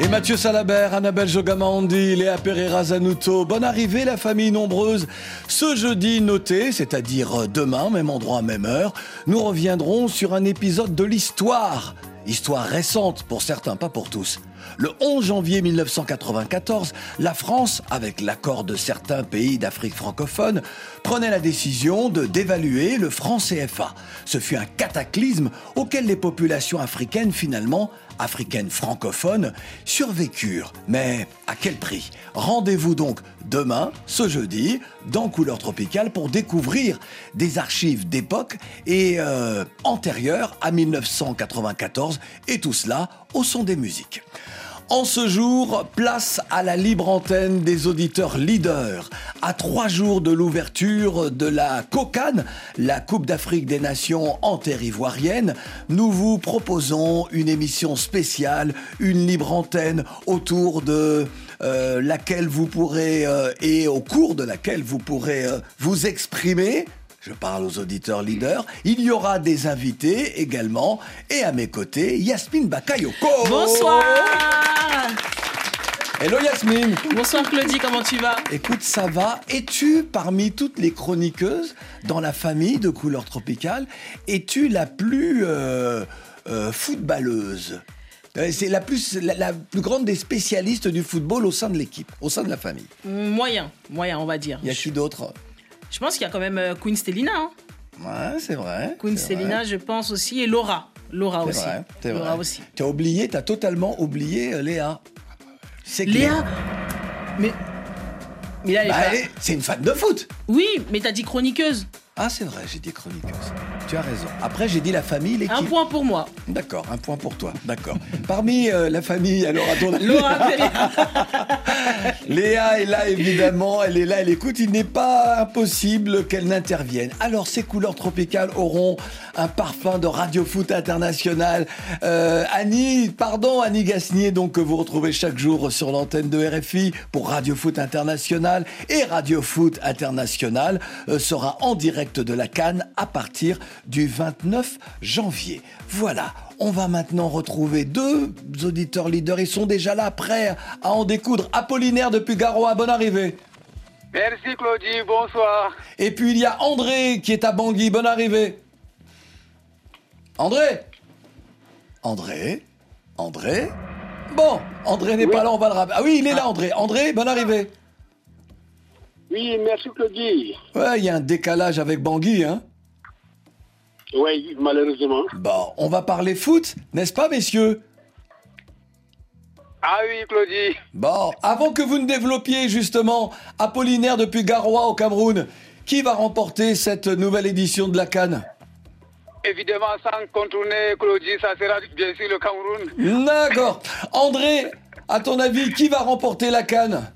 Et Mathieu Salabert, Annabelle Jogamandi, Léa Pereira Zanuto. Bonne arrivée, la famille nombreuse. Ce jeudi noté, c'est-à-dire demain, même endroit, même heure, nous reviendrons sur un épisode de l'histoire. Histoire récente pour certains, pas pour tous. Le 11 janvier 1994, la France, avec l'accord de certains pays d'Afrique francophone, prenait la décision de dévaluer le franc CFA. Ce fut un cataclysme auquel les populations africaines finalement africaines francophones survécurent. Mais à quel prix? Rendez-vous donc demain, ce jeudi, dans Couleur Tropicale pour découvrir des archives d'époque et euh, antérieures à 1994 et tout cela au son des musiques. En ce jour, place à la libre antenne des auditeurs leaders. À trois jours de l'ouverture de la COCAN, la Coupe d'Afrique des Nations en terre ivoirienne, nous vous proposons une émission spéciale, une libre antenne autour de euh, laquelle vous pourrez euh, et au cours de laquelle vous pourrez euh, vous exprimer je parle aux auditeurs leaders. Il y aura des invités également. Et à mes côtés, Yasmine Bakayoko. Bonsoir Hello Yasmine Bonsoir Claudie, comment tu vas? Écoute, ça va. Es-tu parmi toutes les chroniqueuses dans la famille de couleur tropicale? Es-tu la plus euh, euh, footballeuse? Euh, c'est la plus, la, la plus grande des spécialistes du football au sein de l'équipe, au sein de la famille. Moyen, moyen on va dire. Y a qui d'autre? Je pense qu'il y a quand même euh, Queen Stelina. Hein. Ouais, c'est vrai. Queen c'est Stelina, je pense aussi, et Laura. Laura C'est aussi. vrai, c'est Laura vrai. aussi. Tu as oublié, tu as totalement oublié euh, Léa. C'est Léa Mais. Mais là, elle est Bah, pas- elle est- c'est une fan de foot. Oui, mais t'as dit chroniqueuse. Ah, c'est vrai, j'ai dit chroniqueuse. Tu as raison. Après, j'ai dit la famille, l'équipe. Un point pour moi. D'accord, un point pour toi. D'accord. Parmi euh, la famille, alors à ton Laura. Léa est là, évidemment. Elle est là, elle écoute. Il n'est pas impossible qu'elle n'intervienne. Alors, ces couleurs tropicales auront un parfum de Radio Foot International. Euh, Annie, pardon, Annie Gasnier, donc, que vous retrouvez chaque jour sur l'antenne de RFI pour Radio Foot International. Et Radio Foot International euh, sera en direct de la Cannes à partir du 29 janvier. Voilà. On va maintenant retrouver deux auditeurs leaders. Ils sont déjà là, prêts à en découdre. Apollinaire depuis Garoua, bonne arrivée. Merci Claudie, bonsoir. Et puis il y a André qui est à Bangui, bonne arrivée. André? André? André? Bon, André n'est pas là, on va le rappeler. Ah oui, il est là, André. André, bonne arrivée. Oui, merci Claudie. Ouais, il y a un décalage avec Bangui, hein. Oui, malheureusement. Bon, on va parler foot, n'est-ce pas, messieurs? Ah oui Claudie. Bon, avant que vous ne développiez justement Apollinaire depuis Garoua au Cameroun, qui va remporter cette nouvelle édition de la Cannes? Évidemment, sans contourner Claudie, ça sera bien sûr le Cameroun. D'accord. André, à ton avis, qui va remporter la Cannes?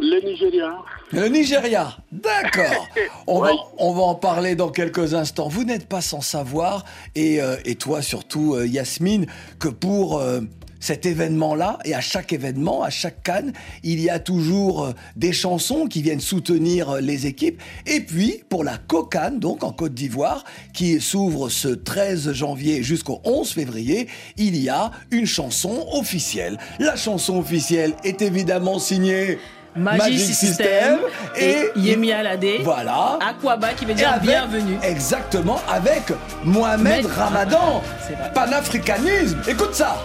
Le Nigeria. Le Nigeria. D'accord. On, Oui. on va en parler dans quelques instants. Vous n'êtes pas sans savoir, et, euh, et toi surtout, euh, Yasmine, que pour euh, cet événement-là, et à chaque événement, à chaque Cannes, il y a toujours des chansons qui viennent soutenir les équipes. Et puis, pour la COCAN, donc en Côte d'Ivoire, qui s'ouvre ce 13 janvier jusqu'au 11 février, il y a une chanson officielle. La chanson officielle est évidemment signée... Magic, System, et Yemi Alade. Voilà. Aquaba qui veut dire avec- bienvenue. Exactement, avec Mohamed Ramadan. Panafricanisme. Écoute ça.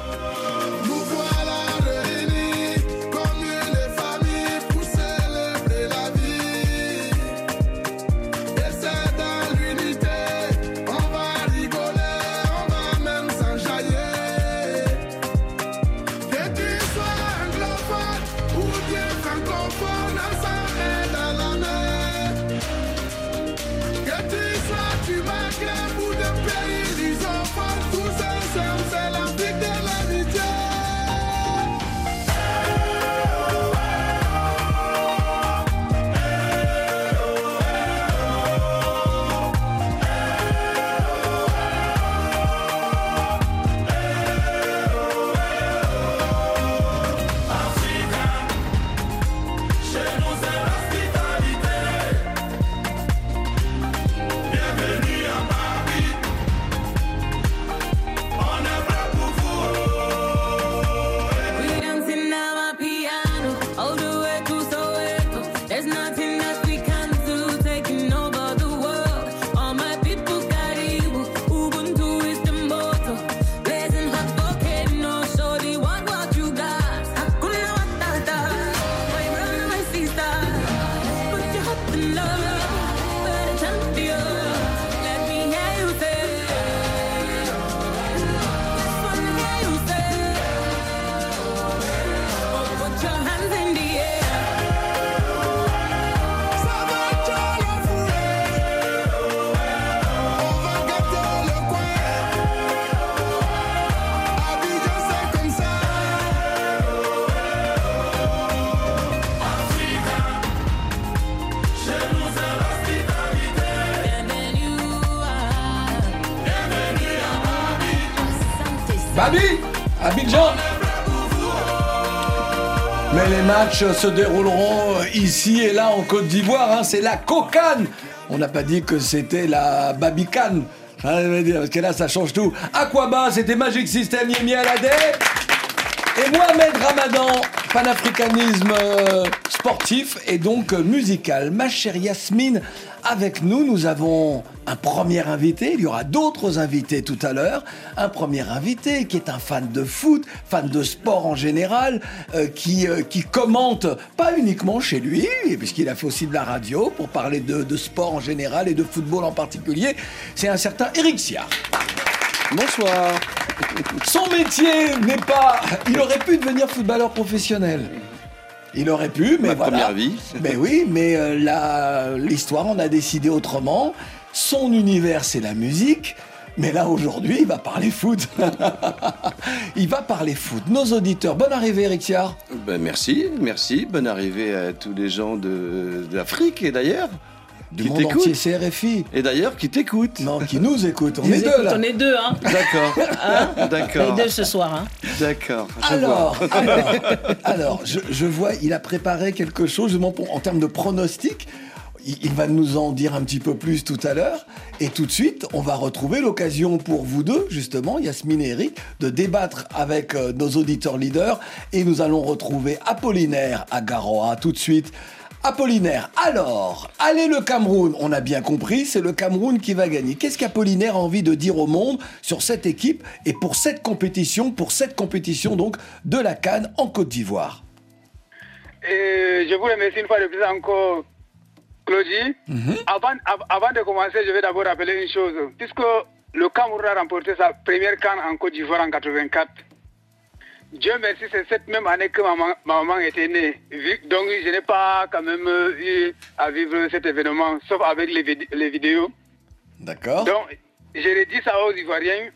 Matchs se dérouleront ici et là en Côte d'Ivoire. hein, c'est la Cocane. On n'a pas dit que c'était la Babicane. Hein, parce que là, ça change tout. Aquaba, c'était Magic System, Yemi Alade. Et Mohamed Ramadan, panafricanisme euh, sportif et donc euh, musical. Ma chère Yasmine, avec nous, nous avons un premier invité. Il y aura d'autres invités tout à l'heure. Un premier invité qui est un fan de foot, fan de sport en général, euh, qui, euh, qui commente pas uniquement chez lui, puisqu'il a fait aussi de la radio pour parler de, de sport en général et de football en particulier. C'est un certain Eric Siard. Bonsoir. Son métier n'est pas. Il aurait pu devenir footballeur professionnel. Il aurait pu, mais Ma voilà. première vie. Mais oui, mais euh, l'histoire en a décidé autrement. Son univers, c'est la musique. Mais là, aujourd'hui, il va parler foot. il va parler foot. Nos auditeurs, bonne arrivée, Eric Siard. Ben, merci, merci. Bonne arrivée à tous les gens de- d'Afrique et d'ailleurs. Du Qui monde t'écoute. entier, c'est RFI. Et d'ailleurs, qui t'écoute. Non, qui nous écoute. On est deux, là. on est deux, hein. D'accord. Les D'accord. deux ce soir, hein. D'accord. je Alors, alors, alors, je, je vois, il a préparé quelque chose, justement, pour- en termes de pronostic. Il, va nous en dire un petit peu plus tout à l'heure. Et tout de suite, on va retrouver l'occasion pour vous deux, justement, Yasmine et Eric, de débattre avec euh, nos auditeurs leaders. Et nous allons retrouver Apollinaire à Garoa tout de suite. Apollinaire, alors, allez le Cameroun, on a bien compris, c'est le Cameroun qui va gagner. Qu'est-ce qu'Apollinaire a envie de dire au monde sur cette équipe et pour cette compétition, pour cette compétition donc de la Cannes en Côte d'Ivoire? Et je vous remercie une fois de plus encore, Claudie. avant, av- avant de commencer, je vais d'abord rappeler une chose. Puisque le Cameroun a remporté sa première canne en Côte d'Ivoire en 84, Dieu merci, c'est cette même année que ma, ma- ma maman était née. Donc, je n'ai pas quand même eu à vivre cet événement, sauf avec les, vid- les vidéos. D'accord Donc, je dit ça aux Ivoiriens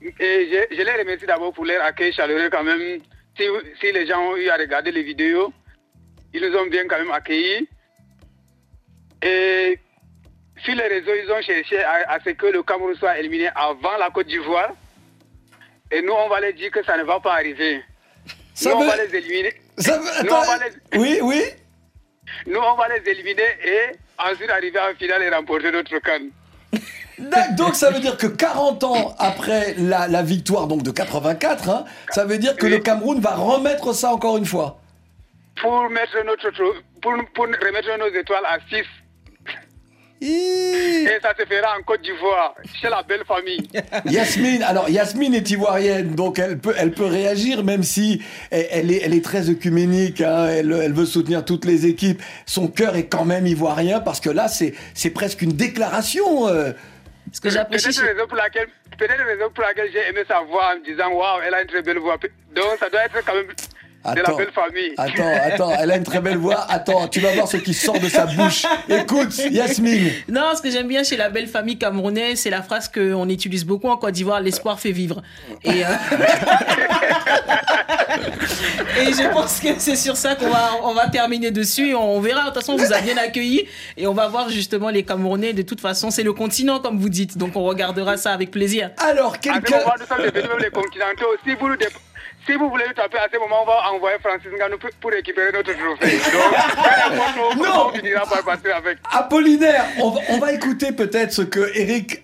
et je, je les remercie d'abord pour leur accueil chaleureux quand même. Si, si les gens ont eu à regarder les vidéos, ils nous ont bien quand même accueillis. Et sur les réseaux, ils ont cherché à, à ce que le Cameroun soit éliminé avant la Côte d'Ivoire. Et nous, on va leur dire que ça ne va pas arriver. Ça nous, on va les éliminer. Ça veut- Nous, attends, on va les- Oui, oui nous, on va les éliminer et ensuite arriver en finale et remporter notre canne. Donc ça veut dire que 40 ans après la, la victoire donc de 84, hein, ça veut dire que le Cameroun va remettre ça encore une fois. Pour, mettre notre, pour, pour remettre nos étoiles à 6. Et ça se fera en Côte d'Ivoire, chez la belle famille. Yasmine, alors Yasmine est ivoirienne, donc elle peut, elle peut réagir, même si elle, elle est, elle est très œcuménique, hein, elle, elle veut soutenir toutes les équipes. Son cœur est quand même ivoirien, parce que là, c'est, c'est presque une déclaration. euh. Ce que j'apprécie, Peut-être la raison pour laquelle, peut-être la raison pour laquelle j'ai aimé sa voix en me disant Waouh, elle a une très belle voix. Donc ça doit être quand même de la Attends, belle famille. attends, attends, elle a une très belle voix. Attends, tu vas voir ce qui sort de sa bouche. Écoute, Yasmine. Non, ce que j'aime bien chez la belle famille camerounaise, c'est la phrase qu'on utilise beaucoup en Côte d'Ivoire l'espoir fait vivre. Et, euh, et je pense que c'est sur ça qu'on va, on va terminer dessus. On verra. De toute façon, on vous a bien accueillis. Et on va voir justement les Camerounais. De toute façon, c'est le continent, comme vous dites. Donc, on regardera ça avec plaisir. Alors, quelqu'un. même les continentaux. Si vous, nous si vous voulez nous taper à ce moment, on va envoyer Francis Ngannou pour- pour récupérer notre trophée. Donc, Non. on finira par passer avec. Apollinaire, on va, on va écouter peut-être ce que Eric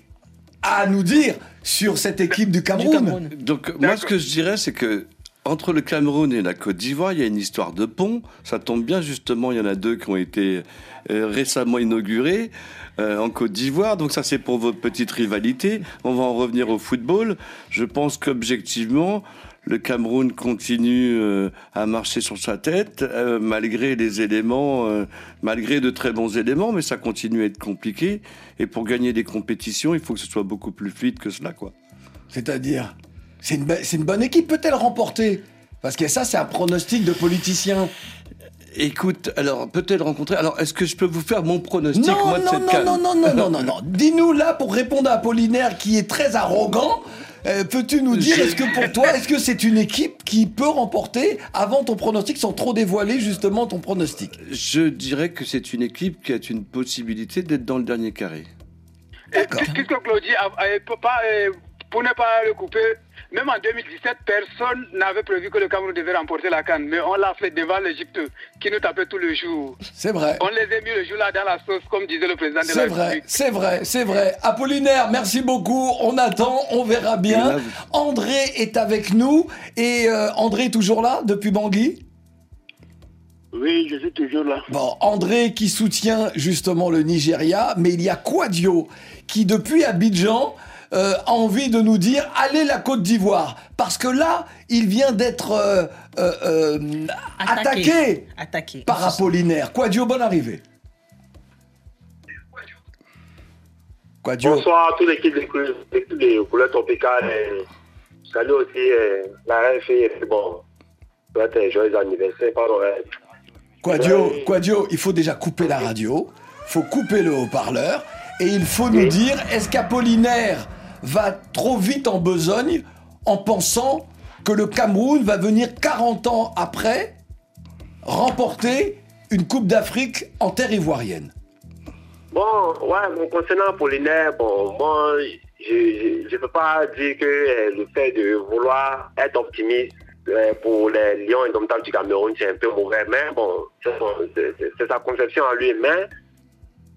a à nous dire sur cette équipe du Du Cameroun. Cameroun. Donc, moi, ce que je dirais, c'est que Entre le Cameroun et la Côte d'Ivoire, il y a une histoire de pont. Ça tombe bien, justement, il y en a deux qui ont été euh, récemment inaugurés euh, en Côte d'Ivoire. Donc ça, c'est pour votre petite rivalité. On va en revenir au football. Je pense qu'objectivement, le Cameroun continue euh, à marcher sur sa tête, malgré les éléments, malgré de très bons éléments, mais ça continue à être compliqué. Et pour gagner des compétitions, il faut que ce soit beaucoup plus fluide que cela, quoi. C'est-à-dire, c'est une, be- c'est une bonne équipe, peut-elle remporter? Parce que ça, c'est un pronostic de politicien. Écoute, alors peut-être rencontrer. Alors, est-ce que je peux vous faire mon pronostic Non, moi, de non, cette non, non, non, non, non, non, non. Dis-nous là, pour répondre à Apollinaire qui est très arrogant, euh, peux-tu nous dire, Je- est-ce que pour toi, est-ce que c'est une équipe qui peut remporter avant ton pronostic, sans trop dévoiler justement ton pronostic? Je dirais que c'est une équipe qui a une possibilité d'être dans le dernier carré. D'accord. Puisque Claudie, euh, pour ne pas le couper, même en 2017, personne n'avait prévu que le Cameroun devait remporter la Cannes. Mais on l'a fait devant l'Égypte, qui nous tapait tous les jours. C'est vrai. On les a mis le jour-là dans la sauce, comme disait le président de la C'est vrai, République. c'est vrai, c'est vrai. Apollinaire, merci beaucoup. On attend, on verra bien. là, André est avec nous. Et euh, André est toujours là depuis Bangui? Oui, je suis toujours là. Bon, André qui soutient justement le Nigeria, mais il y a Quadio qui depuis Abidjan euh, a envie de nous dire allez la Côte d'Ivoire parce que là il vient d'être euh, euh, euh, attaqué Attaqué. par Apollinaire. Quadio, bonne arrivée. Quadio. Bonsoir à toute l'équipe des couleurs, tropicales. Salut aussi euh, la RFI. et Bon, souhaite un joyeux anniversaire. Pardon, euh, Quadio. Quadio, il faut déjà couper la radio, faut couper le haut-parleur, et il faut nous dire, est-ce qu'Apollinaire va trop vite en besogne en pensant que le Cameroun va venir 40 ans après remporter une Coupe d'Afrique en terre ivoirienne Bon, ouais, concernant Apollinaire, bon, moi, je ne peux pas dire que euh, le fait de vouloir être optimiste euh, pour les Lions indomptables du Cameroun, c'est un peu mauvais, mais bon, c'est sa conception à lui. Mais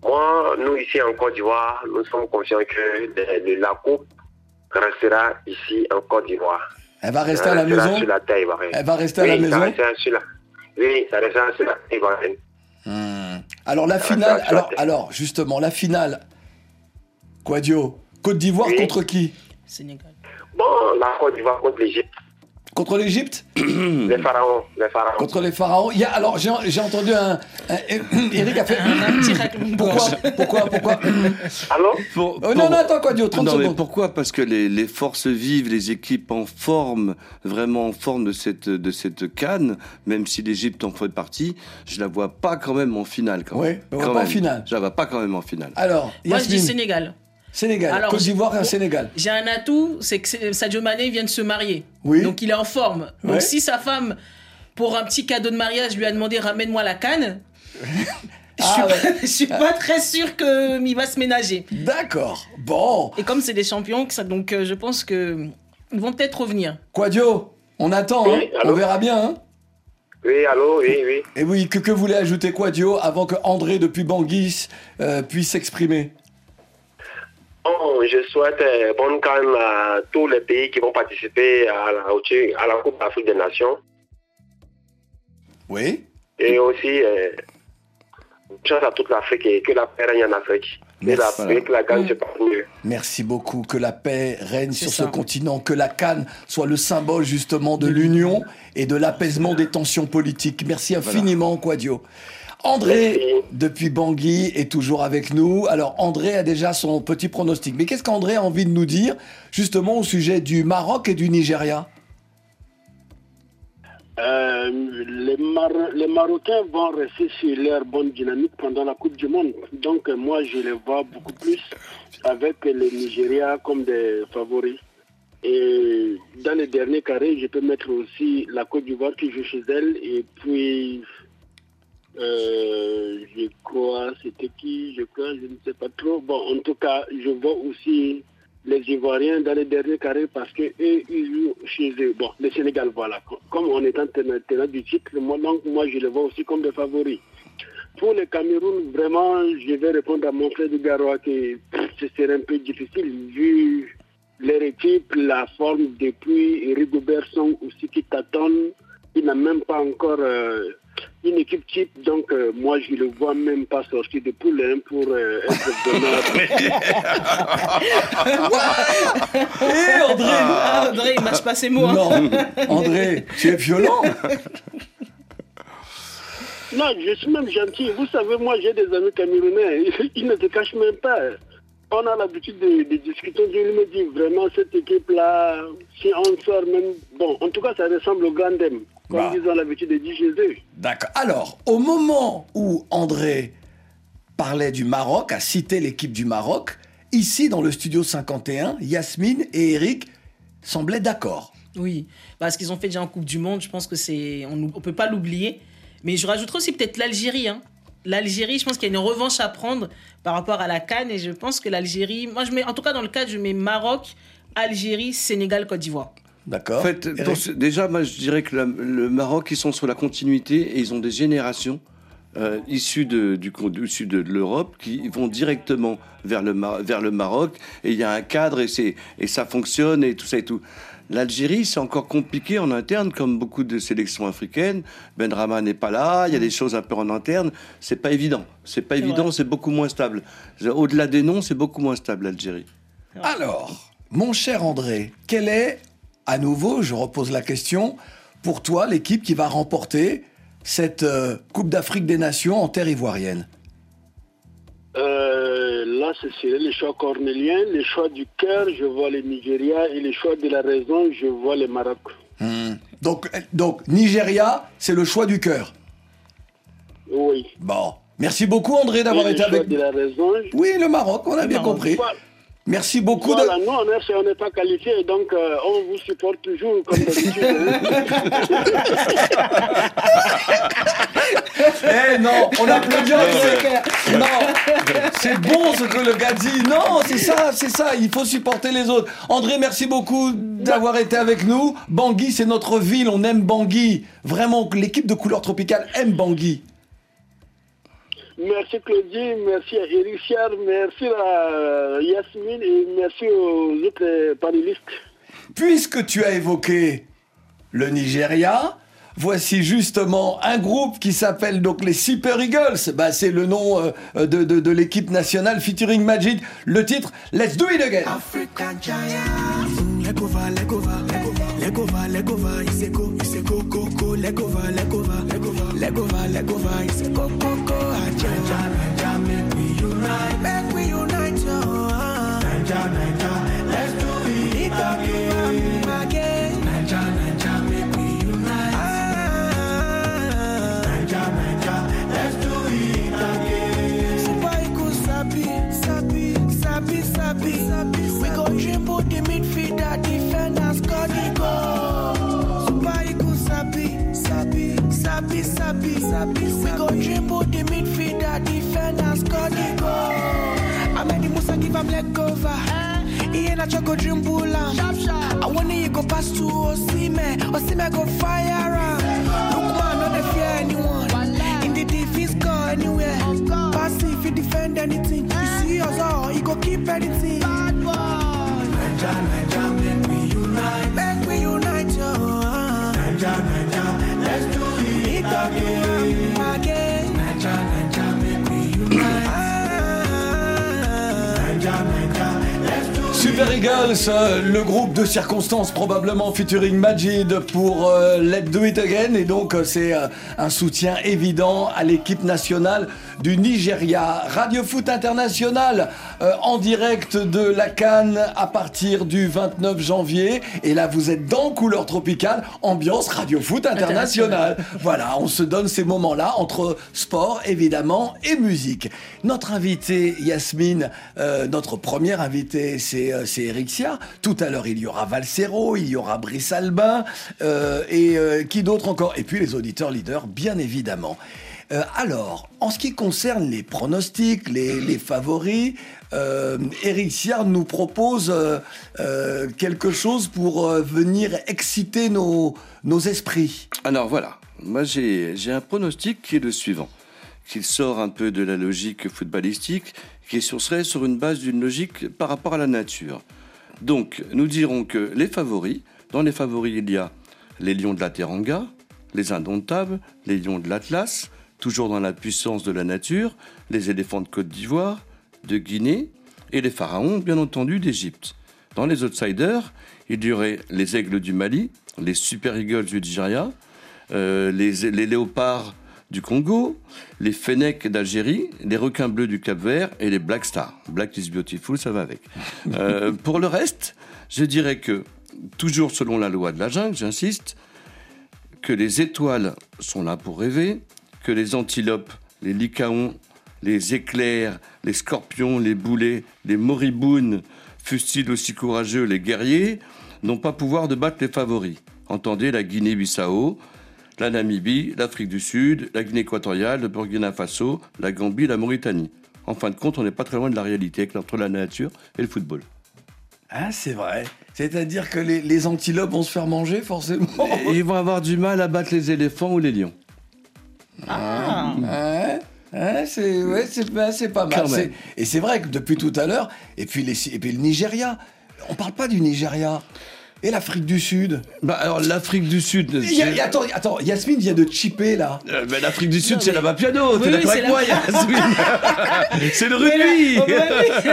moi, nous ici en Côte d'Ivoire, nous sommes conscients que la Coupe restera ici en Côte d'Ivoire. Elle va rester à Ça la maison sur la terre ivoirienne. Elle va rester à oui, la Ça maison la... Oui, ça restera sur la terre ivoirienne. Alors la Ça va finale, la alors, alors justement, la finale, Quadio, Côte d'Ivoire Oui. contre qui? Sénégal. Bon, la Côte d'Ivoire contre l'Égypte, Contre l'Égypte? Les pharaons, les pharaons. Contre les pharaons. Il y a, alors, j'ai j'ai entendu un, un- Eric a fait. Un Pourquoi. Pourquoi Pourquoi? Allô? Pour- Oh, Non, pour- non, attends, quoi, Dio, 30 Non, mais secondes. pourquoi? Parce que les, les forces vives, les équipes en forme, vraiment en forme de cette, de cette canne, même si l'Égypte en fait partie, je la vois pas quand même en finale. Quand Oui, même. on voit Quand pas en finale. Je la vois pas quand même en finale. Alors, Moi, je dis Sénégal. Sénégal. Alors, Côte d'Ivoire et Sénégal. J'ai un atout, c'est que Sadio Mané vient de se marier. Oui. Donc il est en forme. Donc si sa femme, pour un petit cadeau de mariage, lui a demandé ramène-moi la canne, je suis Ah, pas- ouais. je suis pas très sûr qu'il va se ménager. D'accord. Bon. Et comme c'est des champions, donc euh, je pense que ils vont peut-être revenir. Quadio, on attend, hein. Oui, allô on verra bien. Hein. Oui, allô, oui, oui. Et oui, que, que voulait ajouter Quadio avant que André depuis Bangui euh, puisse s'exprimer? Bon, je souhaite euh, bonne canne à tous les pays qui vont participer à la, au- à la Coupe d'Afrique des Nations. Oui. Et aussi, euh, chance à toute l'Afrique et que la paix règne en Afrique. Que Merci. la mieux. Merci beaucoup. Que la paix règne sur ça. ce continent, que la Cannes soit le symbole justement de l'union et de l'apaisement des tensions politiques. Merci infiniment, Quadio. André, depuis Bangui, est toujours avec nous. Alors, André a déjà son petit pronostic. Mais qu'est-ce qu'André a envie de nous dire, justement, au sujet du Maroc et du Nigeria? Euh, les, Mar- les Marocains vont rester sur leur bonne dynamique pendant la Coupe du Monde. Donc, moi, je les vois beaucoup plus avec le Nigeria comme des favoris. Et dans les derniers carrés, je peux mettre aussi la Côte d'Ivoire qui joue chez elle. Et puis, euh, je crois, c'était qui Je crois, je ne sais pas trop. Bon, en tout cas, je vois aussi les Ivoiriens dans les derniers carrés parce que eux, ils jouent chez eux. Bon, le Sénégal, voilà. Comme on est en tenant, du titre, moi, donc, moi, je les vois aussi comme des favoris. Pour le Cameroun, vraiment, je vais répondre à mon frère du Garoua que ce serait un peu difficile vu leur équipe, la forme depuis Rigobert Song aussi qui tâtonne. Il n'a même pas encore euh, une équipe type, donc euh, moi je ne le vois même pas sortir de poule hein, pour euh, être vraiment. Eh, André Ah, André, il mâche pas ses mots. hein. Non, André, tu es violent. Non, je suis même gentil. Vous savez, moi j'ai des amis camerounais, ils ne se cachent même pas. On a l'habitude de, de discuter. Je me dis vraiment, cette équipe-là, si on sort même. Bon, en tout cas, ça ressemble au Gandem, comme Bah. ils ont l'habitude de dire Jésus. D'accord. Alors, au moment où André parlait du Maroc, a cité l'équipe du Maroc, ici dans le studio 51, Yasmine et Eric semblaient d'accord. Oui, parce qu'ils ont fait déjà en Coupe du Monde, je pense que c'est. On ne peut pas l'oublier. Mais je rajouterais aussi peut-être l'Algérie. hein. L'Algérie, je pense qu'il y a une revanche à prendre par rapport à la Cannes. Et je pense que l'Algérie. Moi, je mets. En tout cas, dans le cadre, je mets Maroc, Algérie, Sénégal, Côte d'Ivoire. D'accord En fait, Eric dans ce- déjà, moi, je dirais que la- le Maroc, ils sont sur la continuité et ils ont des générations euh, issues de, du, sud de l'Europe qui vont directement vers le, Mar- vers le Maroc et il y a un cadre et, c'est- et ça fonctionne et tout ça et tout. L'Algérie, c'est encore compliqué en interne, comme beaucoup de sélections africaines. Ben Rama n'est pas là, il y a des choses un peu en interne. C'est pas évident. C'est pas évident, c'est beaucoup moins stable. Au-delà des noms, c'est beaucoup moins stable, l'Algérie. Alors, mon cher André, quelle est, à nouveau, je repose la question, pour toi, l'équipe qui va remporter cette euh, Coupe d'Afrique des Nations en terre ivoirienne? Euh, là, ce serait les choix cornéliens. Les choix du cœur, je vois les Nigeria. Et les choix de la raison, je vois les Maroc. donc, euh, donc, Nigeria, c'est le choix du cœur. Oui. Bon. Merci beaucoup, André, d'avoir été avec nous. Oui, le Maroc, on a Le bien Maroc. compris. Merci beaucoup. de- nous, on est- on n'est pas qualifiés, donc euh, on vous supporte toujours, comme d'habitude. hein. Eh non, on applaudit André. Non, c'est bon ce que le gars dit. Non, c'est ça, c'est ça. Il faut supporter les autres. André, merci beaucoup d'avoir été avec nous. Bangui, c'est notre ville. On aime Bangui. Vraiment, l'équipe de couleur tropicale aime Bangui. Merci Claudie, merci à Eric Chiar, merci à Yasmine et merci aux autres panélistes. Puisque tu as évoqué le Nigeria, voici justement un groupe qui s'appelle donc les Super Eagles. Bah, c'est le nom euh, de, de- de l'équipe nationale featuring Magic. Le titre, Let's Do It Again. Africa giant. Let go, let go, a go go go aja aja make we unite. The give him leg over. He ain't a choco dribble am. I want you go pass to Osime, Osime go fire am. Look man, no dey fear anyone. In the defense, score anywhere. Pass if you defend anything. You see us all, you go keep anything. Bad boy. Euh, le groupe de circonstances probablement featuring Majid pour euh, Let's Do It Again. Et donc euh, c'est un soutien évident à l'équipe nationale du Nigeria. Radio Foot International euh, en direct de la Cannes à partir du 29 janvier et là vous êtes dans couleur tropicale, ambiance Radio Foot International. Voilà, on se donne ces moments-là entre sport évidemment et musique. Notre invité Yasmine, euh, notre première invité c'est euh, Eric Sia. Tout à l'heure il y aura Valsero, il y aura Brice Albin euh, et qui d'autre encore? Et puis les auditeurs leaders bien évidemment. Euh, alors, en ce qui concerne les pronostics, les, favoris, euh, Eric Siard nous propose euh, quelque chose pour venir exciter nos, esprits. Alors voilà, moi j'ai un pronostic qui est le suivant, qui sort un peu de la logique footballistique, qui serait sur une base d'une logique par rapport à la nature. Donc, nous dirons que les favoris, dans les favoris, il y a les lions de la Teranga, les indomptables, les lions de l'Atlas, toujours dans la puissance de la nature, les éléphants de Côte d'Ivoire, de Guinée, et les pharaons, bien entendu, d'Égypte. Dans les outsiders, il y aurait les aigles du Mali, les super eagles du Nigeria, euh, les, les léopards du Congo, les fennecs d'Algérie, les requins bleus du Cap-Vert et les Black Stars. Black is beautiful, ça va avec. Euh, pour le reste, je dirais que, toujours selon la loi de la jungle, j'insiste, que les étoiles sont là pour rêver, que les antilopes, les lycaons, les éclairs, les scorpions, les boulets, les moribounes, fussent-ils aussi courageux, les guerriers, n'ont pas pouvoir de battre les favoris. Entendez la Guinée-Bissau, la Namibie, l'Afrique du Sud, la Guinée équatoriale, le Burkina Faso, la Gambie, la Mauritanie. En fin de compte, on n'est pas très loin de la réalité entre la nature et le football. Ah, c'est vrai. C'est-à-dire que les, les antilopes vont se faire manger, forcément. Et ils vont avoir du mal à battre les éléphants ou les lions. Ah. Ouais. Ouais, c'est ouais, c'est c'est pas mal. Et c'est vrai que depuis tout à l'heure, et puis, les, et puis le Nigeria, on parle pas du Nigeria. Et l'Afrique du Sud. Bah, alors, l'Afrique du Sud. Y a- attends, attends, Yasmine vient de chipper là. Euh, mais l'Afrique du Sud, c'est mais- la piano. Oui, T'es oui, d'accord c'est avec la- moi, Yasmine C'est le rugby. Là, oh, bah oui.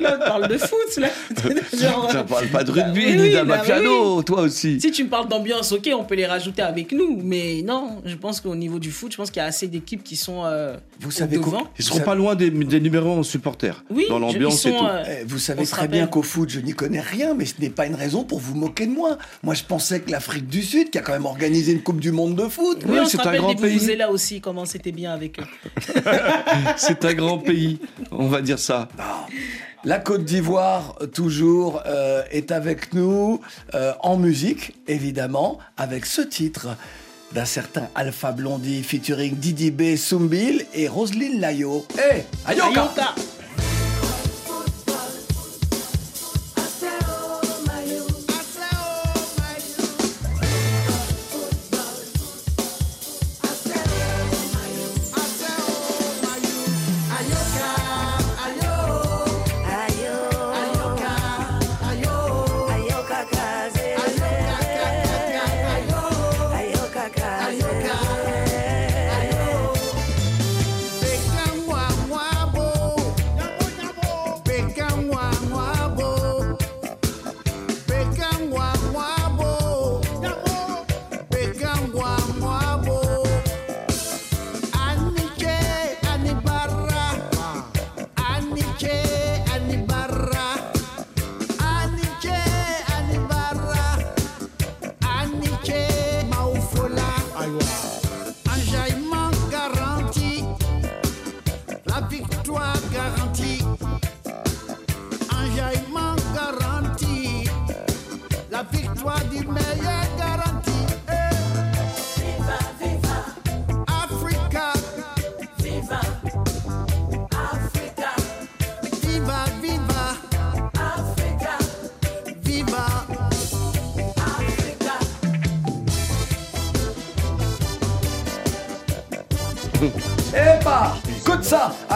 Là, on parle de foot, là. Genre, Ça parle pas de bah, rugby oui, ni oui, d'ama bah piano, toi aussi. Si tu me parles d'ambiance, ok, on peut les rajouter avec nous. Mais non, je pense qu'au niveau du foot, je pense qu'il y a assez d'équipes qui sont euh, Vous au savez devant. Ils seront pas loin des, des numéros en supporters. Oui, dans l'ambiance et tout. euh, Eh, Vous savez très bien qu'au foot, je n'y connais rien, mais ce n'est pas une raison pour vous moquer de moi. Moi, je pensais que l'Afrique du Sud, qui a quand même organisé une Coupe du Monde de foot, Oui, c'est un grand pays. là aussi, comment c'était bien avec eux. C'est un grand pays, on va dire ça. La Côte d'Ivoire, euh, toujours, euh, est avec nous euh, en musique, évidemment, avec ce titre d'un certain Alpha Blondie featuring Didi B, Soumbil et Roselyne Layo. Hé, Ayoka Ayoka.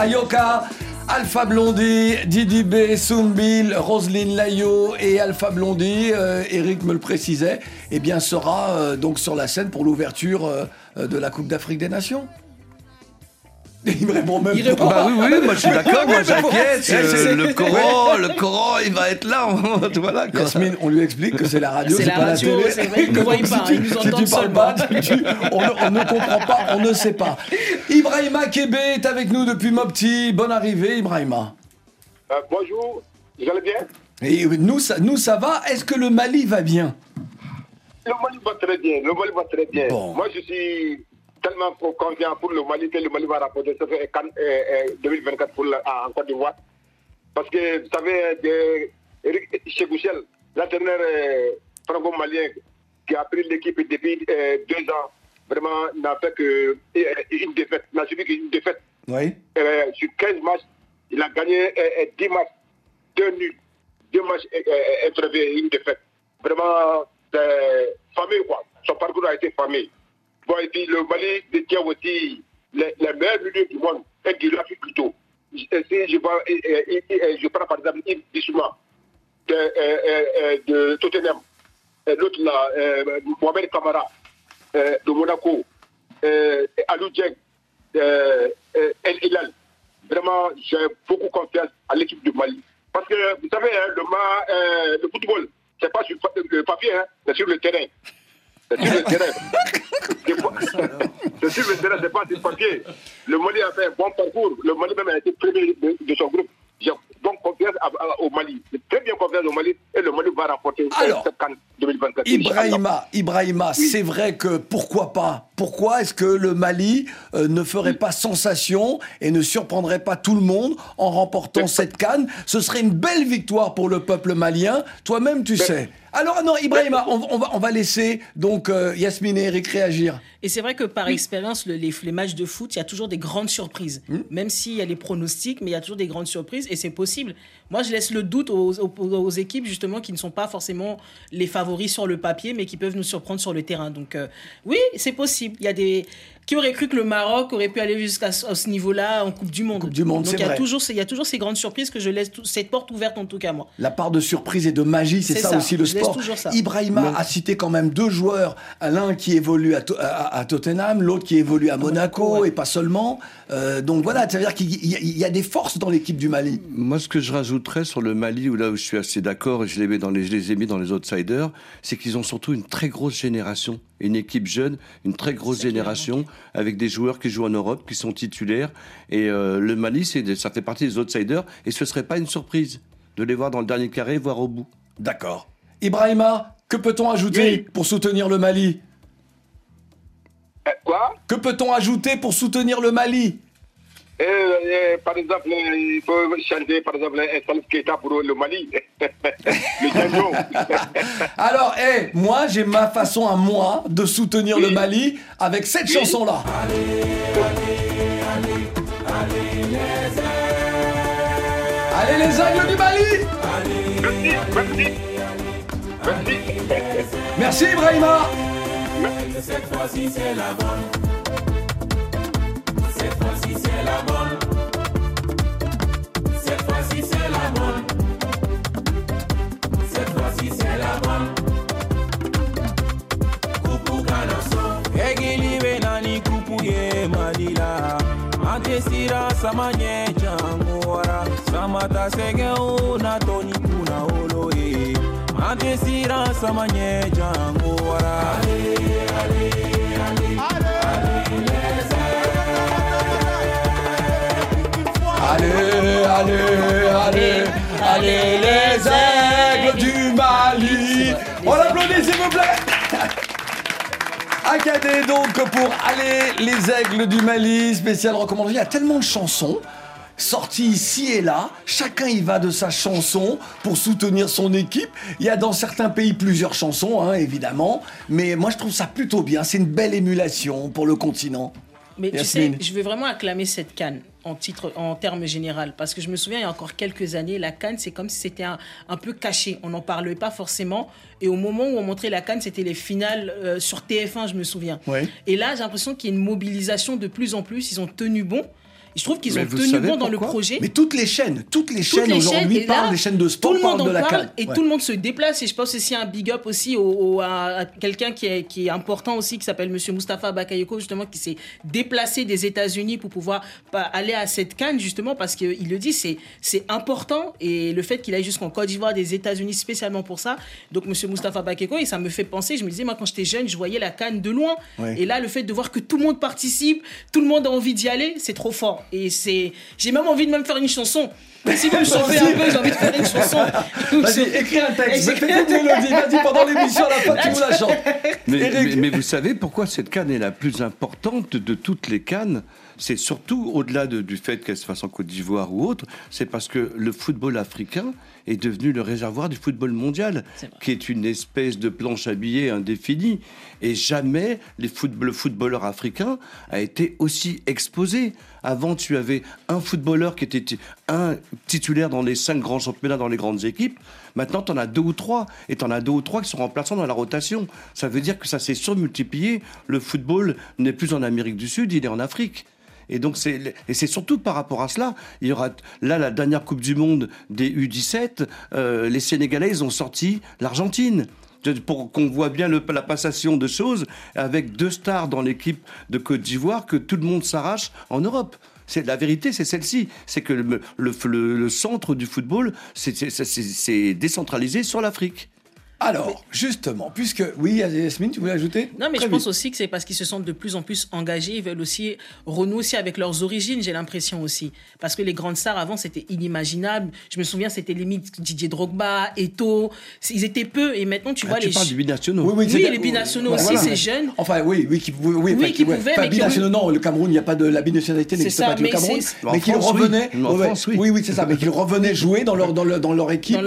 Ayoka, Alpha Blondie, Didi B, Soumbil, Roselyne Layo et Alpha Blondie, euh, Eric me le précisait, eh bien sera euh, donc sur la scène pour l'ouverture euh, de la Coupe d'Afrique des Nations. Il me répond même Il pas. répond Bah oui, oui, moi je suis d'accord, moi j'inquiète. euh, le Coran, le Coran, il va être là. voilà quoi. Yasmine, on lui explique que c'est la radio, C'est pas radio, la télé. vrai, voient donc, pas, si tu, ils nous si parles pas, tu- on, ne, on ne comprend pas, on ne sait pas. Ibrahima Kébé est avec nous depuis Mopti. Bonne arrivée, Ibrahima. Euh, bonjour, vous allez bien? Et nous, ça, nous, ça va. Est-ce que le Mali va bien? Le Mali va très bien, le Mali va très bien. Bon. Moi, je suis tellement confiant pour le Mali que le Mali va rapporter ce fait CAN, euh, euh, 2024 pour la- en Côte d'Ivoire. Parce que, vous savez, de, Eric Chekouchel, l'entraîneur euh, franco-malien qui a pris l'équipe depuis euh, deux ans, vraiment n'a fait que euh, défaite, n'a subi qu'une défaite. Oui. Euh, sur 15 matchs, il a gagné euh, euh, 10 matchs, 2 nuls, 2 matchs euh, et une défaite. Vraiment, c'est famille, quoi. Son parcours a été famille. Le Mali détient aussi les, les meilleurs du monde, et de l'Afrique plutôt. Si je, prends par exemple Yves Bissouma, de, de Tottenham, l'autre là, euh, Mohamed Kamara euh, de Monaco, euh, Alou euh, El Hilal. Vraiment, j'ai beaucoup confiance à l'équipe du Mali. Parce que, vous savez, hein, le, ma- le football, pas sur le papier, hein, c'est sur le terrain. C'est le terrain. C'est le terrain, c'est pas le papier. Le Mali a fait un bon parcours. Le Mali même a été premier de, de son groupe. J'ai bon confiance à- à- au Mali. Très bien confiance au Mali et le Mali va remporter euh, Alors, cette CAN 2024. Inch'Allah. Ibrahima, Ibrahima, c'est vrai que pourquoi pas? Pourquoi est-ce que le Mali euh, ne ferait pas sensation et ne surprendrait pas tout le monde en remportant cette canne? Ce serait une belle victoire pour le peuple malien. Toi-même, tu sais. Alors non, Ibrahima, on, on va, on va laisser donc euh, Yasmine et Eric réagir. Et c'est vrai que par expérience, le- les, les matchs de foot, il y a toujours des grandes surprises. Hmm. Même s'il y a les pronostics, mais il y a toujours des grandes surprises et c'est possible. Moi, je laisse le doute aux, aux- aux équipes justement qui ne sont pas forcément les favoris sur le papier, mais qui peuvent nous surprendre sur le terrain. Donc euh, oui, c'est possible. Il y a des qui aurait cru que le Maroc aurait pu aller jusqu'à ce niveau-là en Coupe du Monde? du Monde, Donc c'est il y a vrai. toujours ces- il y a toujours ces grandes surprises que je laisse tout- cette porte ouverte en tout cas moi. La part de surprise et de magie, c'est C'est ça, ça, aussi le sport. toujours ça. Ibrahima a cité quand même deux joueurs, l'un qui évolue à, To- à- à Tottenham, l'autre qui évolue à Monaco, et pas seulement. Euh, donc voilà, ça veut dire qu'il y, a- il y a des forces dans l'équipe du Mali. Moi, ce que je rajouterais sur le Mali, où là où je suis assez d'accord, et je les, mets dans les, je les ai mis dans les outsiders, c'est qu'ils ont surtout une très grosse génération, une équipe jeune, une très grosse génération, avec des joueurs qui jouent en Europe, qui sont titulaires. Et euh, le Mali, c'est ça fait partie des outsiders, et ce serait pas une surprise de les voir dans le dernier carré, voire au bout. D'accord. Ibrahima, que peut-on ajouter pour soutenir le Mali? Quoi? Que peut-on ajouter pour soutenir le Mali? Et, et, par exemple, il faut chanter, par exemple, un Salif Keita pour le Mali. le. Alors, hé, moi, j'ai ma façon à moi de soutenir le Mali avec cette chanson-là. Allez les aigles du Mali Merci, merci. Merci Ibrahima Cette fois-ci c'est la bonne. Cette fois-ci c'est la bonne. Cette fois-ci c'est la bonne. Cette fois-ci c'est la bonne. Kupu kanaso. Egilibe nani kupu ye madila. Antesira samanye changora. Samata segeu na toni kuna olo ye. Allez, allez, allez, allez les aigles du Mali On l'applaudit s'il vous plaît Acadé donc pour aller les aigles du Mali, spécial recommandation. Il y a tellement de chansons sorties ici et là. Chacun y va de sa chanson pour soutenir son équipe. Il y a dans certains pays plusieurs chansons, hein, évidemment. Mais moi je trouve ça plutôt bien. C'est une belle émulation pour le continent. Mais Yasmine. tu sais, je veux vraiment acclamer cette canne en titre, en termes général, parce que je me souviens il y a encore quelques années, la canne c'est comme si c'était un, un peu caché, on n'en parlait pas forcément, et au moment où on montrait la canne, c'était les finales euh, sur TF1, je me souviens. Ouais. Et là, j'ai l'impression qu'il y a une mobilisation de plus en plus, ils ont tenu bon. Je trouve qu'ils ont tenu bon dans le projet. Mais toutes les chaînes, toutes les Toutes chaînes aujourd'hui parlent, les chaînes de sport tout le monde parlent de en la parle et Ouais. tout le monde se déplace. Et je pense aussi un big up aussi au, au- à, à quelqu'un qui est, qui est important aussi, qui s'appelle Monsieur Mustapha Bakayoko, justement, qui s'est déplacé des États-Unis pour pouvoir aller à cette canne, justement, parce qu'il le dit, c'est c'est important. Et le fait qu'il aille jusqu'en Côte d'Ivoire, des États-Unis spécialement pour ça. Donc, Monsieur Mustapha Bakayoko, et ça me fait penser, je me disais, moi, quand j'étais jeune, je voyais la canne de loin. Ouais. Et là, le fait de voir que tout le monde participe, tout le monde a envie d'y aller, c'est trop fort. Et c'est, j'ai même envie de même faire une chanson. Si vous me sauvez un peu, j'ai envie de faire une chanson. Vas-y, écris un texte, fais une mélodie, vas-y, pendant l'émission, à la fin, tu nous la chantes. Mais, Eric. mais- mais vous savez pourquoi cette canne est la plus importante de toutes les cannes? C'est surtout au-delà de- du fait qu'elle se fasse en Côte d'Ivoire ou autre, c'est parce que le football africain est devenu le réservoir du football mondial, qui est une espèce de planche à billets indéfinie. Et jamais les foot- le footballeur africain a été aussi exposé. Avant, tu avais un footballeur qui était un titulaire dans les cinq grands championnats, dans les grandes équipes. Maintenant, tu en as deux ou trois. Et tu en as deux ou trois qui sont remplaçants dans la rotation. Ça veut dire que ça s'est surmultiplié. Le football n'est plus en Amérique du Sud, il est en Afrique. Et donc c'est et c'est surtout par rapport à cela. Il y aura là la dernière Coupe du Monde des U17. euh, les Sénégalais ils ont sorti l'Argentine. Pour qu'on voit bien la passation de choses avec deux stars dans l'équipe de Côte d'Ivoire que tout le monde s'arrache en Europe. C'est la vérité, c'est celle-ci. C'est que le, le- le- centre du football, c'est- c'est décentralisé sur l'Afrique. Alors, justement, puisque. Oui, Yasmine, tu voulais ajouter Non, mais Très je pense vite. aussi que c'est parce qu'ils se sentent de plus en plus engagés. Ils veulent aussi renouer aussi avec leurs origines, j'ai l'impression aussi. Parce que les grandes stars avant, c'était inimaginable. Je me souviens, c'était limite Didier Drogba, Eto. Ils étaient peu. Et maintenant, tu Ah, vois tu les. parles du binationaux. Oui, oui, Oui, les binationaux Voilà, aussi, voilà. c'est jeune. Enfin, oui, oui, qui, oui, oui, Oui, enfin, qui ouais. pouvaient, Enfin, mais qui binationaux, non, le Cameroun, il n'y a pas de la binationalité C'est n'existe ça, pas mais Cameroun, mais qu'ils oui. revenaient, oui. oui, oui, c'est ça, mais qu'ils revenaient jouer dans leur dans leur dans leur équipe,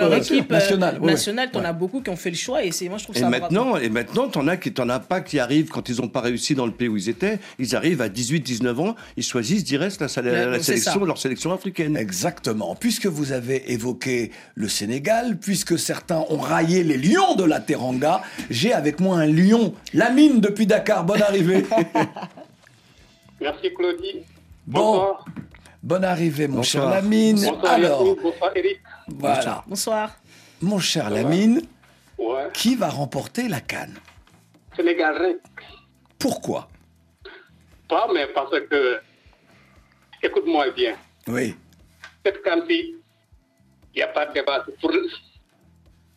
nationale. nationale, t'en as beaucoup qui ont fait le choix. Et c'est, moi, je trouve Et ça maintenant, et maintenant, t'en as qui, t'en as pas qui arrivent quand ils n'ont pas réussi dans le pays où ils étaient. Ils arrivent à 18, 19 ans, ils choisissent direct la, la- la sélection, ça. leur sélection africaine. Exactement. Puisque vous avez évoqué le Sénégal, puisque certains ont raillé les lions de la Teranga, j'ai avec moi un lion, Lamine depuis Dakar. Bonne arrivée. Merci Claudie. Bon, Bonsoir. bonne arrivée, mon cher. Lamine. Bonsoir Alors, bonsoir Eric. voilà, Bonsoir. mon cher Lamine, Ouais. qui va remporter la canne Sénégal. Pourquoi Pas, mais parce que, écoute-moi bien, Oui. cette canne-ci, il n'y a pas de débat. Pour,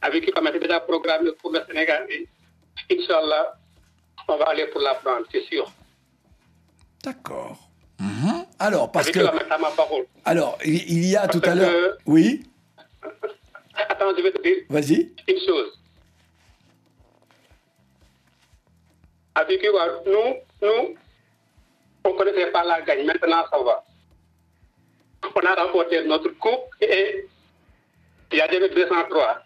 avec qui comme c'est déjà programmé pour le Sénégal, Inch'Allah, on va aller pour la prendre, c'est sûr. D'accord. Mhm. Alors, parce avec que, à ma parole. alors, il y a tout à l'heure. que- Oui, Attends, je vais te dire vas-y. une chose. Avec qui va- nous, nous, on ne connaissait pas la gagne. Maintenant, ça va. On a remporté notre coupe et il y a 203.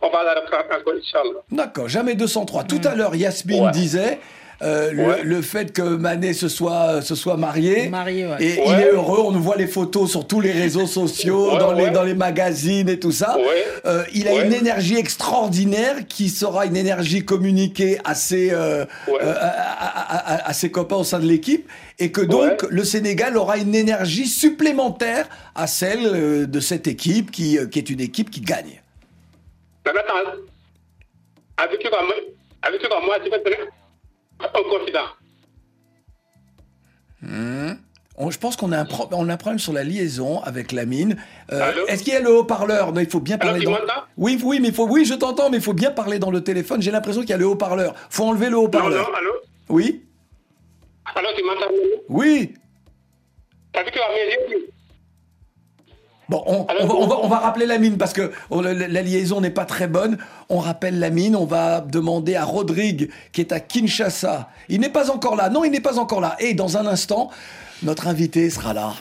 On va la reprendre encore, Inch'Allah. D'accord, jamais 203. Tout à l'heure, Yasmine Ouais. disait euh, le, Ouais. le fait que Mané se soit, se soit marié. Marié, ouais. Et Ouais. il est heureux, on nous voit les photos sur tous les réseaux sociaux, Ouais, dans, les, dans les magazines et tout ça. Ouais. Euh, il a Ouais. une énergie extraordinaire qui sera une énergie communiquée à ses, euh, Ouais. euh, à, à- à- à ses copains au sein de l'équipe. Et que donc Ouais. le Sénégal aura une énergie supplémentaire à celle de cette équipe qui, qui est une équipe qui gagne. Maintenant, avec avec moi, je vais te donner un confident. On- je pense qu'on a, un pro- on a un problème sur la liaison avec la mine. Euh, Est-ce qu'il y a le haut-parleur? Non, il faut bien parler dans. Oui, oui, mais il faut. Oui, je t'entends, mais il faut bien parler dans le téléphone. J'ai l'impression qu'il y a le haut-parleur. Faut enlever le haut-parleur. Oui, Allô, tu m'entends oui. Va me dire Bon, on, va, on va- on va rappeler la mine parce que on- la, la liaison n'est pas très bonne. On rappelle la mine. On va demander à Rodrigue qui est à Kinshasa. Il n'est pas encore là. Non, il n'est pas encore là. Et dans un instant, notre invité sera là.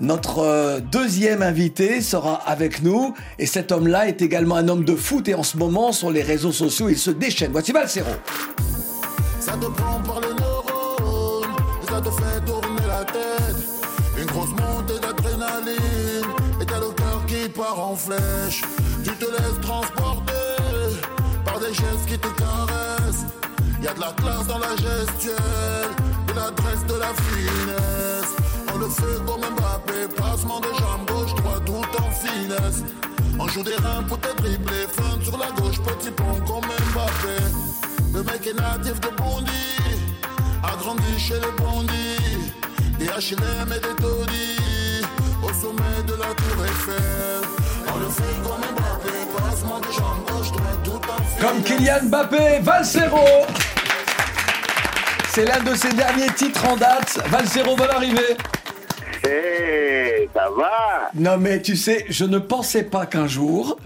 Notre euh, deuxième invité sera avec nous. Et cet homme-là est également un homme de foot. Et en ce moment, sur les réseaux sociaux, il se déchaîne. Voici Valsero. Ça te prend par les neurones et ça te fait tourner la tête. Une grosse montée part en flèche. Tu te laisses transporter par des gestes qui te caressent. Y a de la classe dans la gestuelle, de l'adresse, de la finesse. On le fait comme Mbappé, passement de jambe gauche, droite, tout en finesse. On joue des reins pour te dribbler, feinte sur la gauche, petit pont comme Mbappé. Le mec est natif de Bondy, a grandi chez les bandits, des HLM et des taudis, au sommet de la tour Eiffel. On le fait comme Mbappé, passement de jambe gauche, droite, tout en finesse. Comme Kylian Mbappé, Valsero. C'est l'un de ses derniers titres en date. Valsero, bonne arrivée. Hey, ça va Non mais tu sais, je ne pensais pas qu'un jour,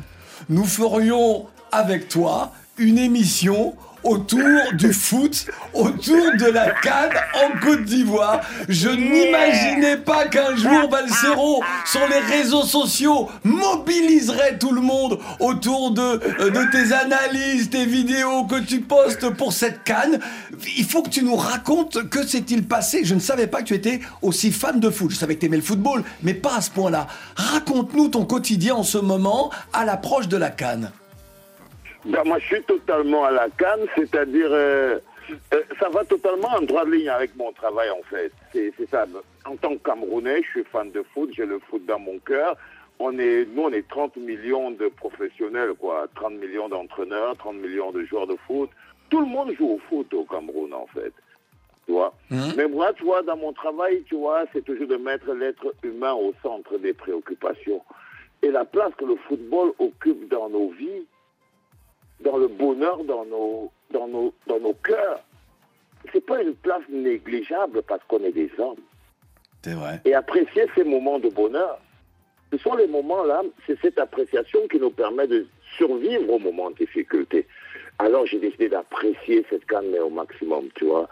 nous ferions avec toi une émission autour du foot, autour de la canne en Côte d'Ivoire. Je n'imaginais pas qu'un jour Valsero, sur les réseaux sociaux, mobiliserait tout le monde autour de, euh, de tes analyses, tes vidéos que tu postes pour cette canne. Il faut que tu nous racontes que s'est-il passé. Je ne savais pas que tu étais aussi fan de foot. Je savais que tu aimais le football, mais pas à ce point-là. Raconte-nous ton quotidien en ce moment à l'approche de la canne. Ben, Moi, je suis totalement à la canne, c'est-à-dire, euh, Euh, ça va totalement en droit de ligne avec mon travail, en fait. C'est ça. En tant que Camerounais, je suis fan de foot, j'ai le foot dans mon cœur. On est, nous, on est 30 millions de professionnels, quoi. 30 millions d'entraîneurs, 30 millions de joueurs de foot. Tout le monde joue au foot au Cameroun, en fait. Tu vois Mais moi, tu vois, dans mon travail, tu vois, c'est toujours de mettre l'être humain au centre des préoccupations. Et la place que le football occupe dans nos vies, dans le bonheur, dans nos, dans nos, dans nos cœurs, c'est pas une place négligeable parce qu'on est des hommes. C'est vrai. Et apprécier ces moments de bonheur, ce sont les moments-là, c'est cette appréciation qui nous permet de survivre aux moments de difficulté. Alors j'ai décidé d'apprécier cette canne au maximum, tu vois,